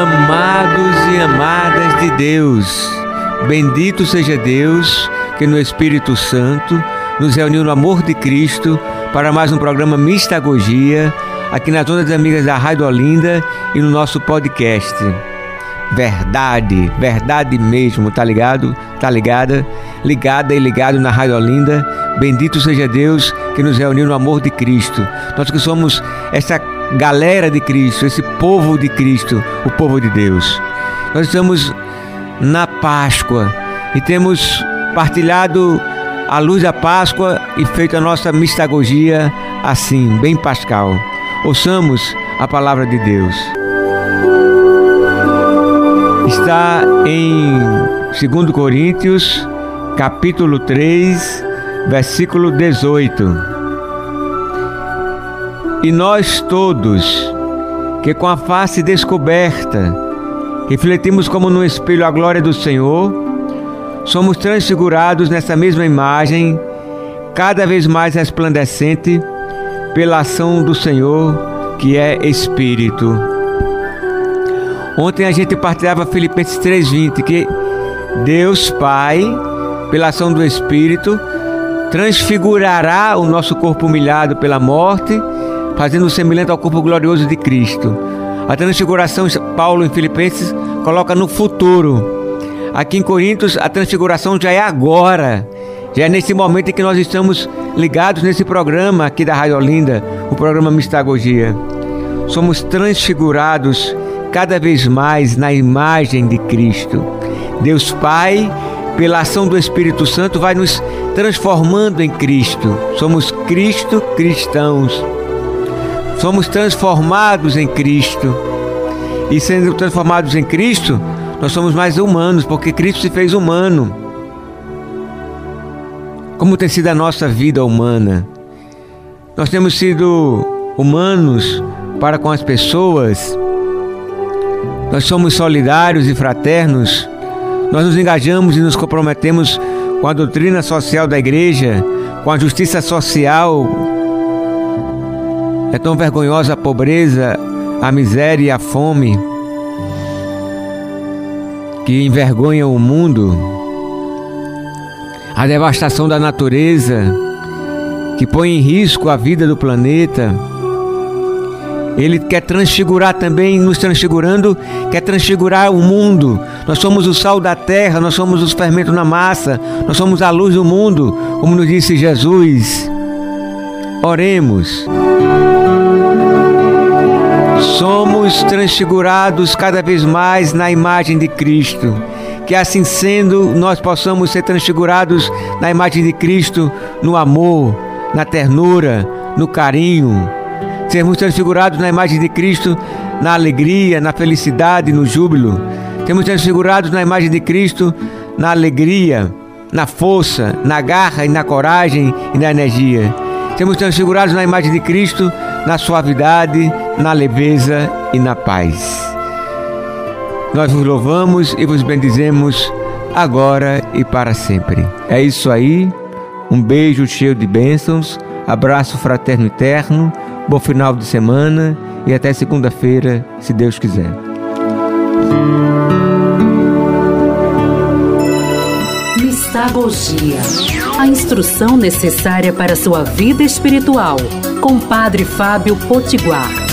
Amados e amadas de Deus, bendito seja Deus que no Espírito Santo nos reuniu no amor de Cristo para mais um programa Mistagogia aqui nas Ondas Amigas da Rádio Olinda e no nosso podcast. Verdade, verdade mesmo, tá ligado? Tá ligada? Ligada e ligado na Rádio Olinda. Bendito seja Deus que nos reuniu no amor de Cristo. Nós que somos essa galera de Cristo, esse povo de Cristo, o povo de Deus. Nós estamos na Páscoa e temos partilhado a luz da Páscoa e feito a nossa mistagogia assim, bem pascal. Ouçamos a palavra de Deus. Está em 2 Coríntios, capítulo 3, versículo 18. E nós todos, que com a face descoberta, refletimos como no espelho a glória do Senhor, somos transfigurados nessa mesma imagem, cada vez mais resplandecente pela ação do Senhor, que é Espírito. Ontem a gente partilhava Filipenses 3:20 que Deus Pai, pela ação do Espírito, transfigurará o nosso corpo humilhado pela morte fazendo semelhante ao corpo glorioso de Cristo. A transfiguração, Paulo em Filipenses coloca no futuro. Aqui em Coríntios, a transfiguração já é agora. Já é nesse momento em que nós estamos ligados nesse programa aqui da Rádio Olinda, o programa Mistagogia. Somos transfigurados cada vez mais na imagem de Cristo. Deus Pai, pela ação do Espírito Santo, vai nos transformando em Cristo. Somos Cristo cristãos. Somos transformados em Cristo. E sendo transformados em Cristo, nós somos mais humanos, porque Cristo se fez humano. Como tem sido a nossa vida humana? Nós temos sido humanos para com as pessoas. Nós somos solidários e fraternos. Nós nos engajamos e nos comprometemos com a doutrina social da igreja, com a justiça social, é tão vergonhosa a pobreza, a miséria e a fome que envergonham o mundo, a devastação da natureza que põe em risco a vida do planeta. Ele quer transfigurar também, nos transfigurando, quer transfigurar o mundo. Nós somos o sal da terra, nós somos os fermentos na massa, nós somos a luz do mundo, como nos disse Jesus. Oremos. Somos transfigurados cada vez mais na imagem de Cristo. Que assim sendo, nós possamos ser transfigurados na imagem de Cristo, no amor, na ternura, no carinho. Sermos transfigurados na imagem de Cristo, na alegria, na felicidade, no júbilo. Sermos transfigurados na imagem de Cristo, na alegria, na força, na garra e na coragem e na energia. Sermos transfigurados na imagem de Cristo, na suavidade, na leveza e na paz. Nós vos louvamos e vos bendizemos agora e para sempre. É isso aí. Um beijo cheio de bênçãos, abraço fraterno e terno, bom final de semana e até segunda-feira, se Deus quiser. Mistagogia a instrução necessária para sua vida espiritual com Padre Fábio Potiguar.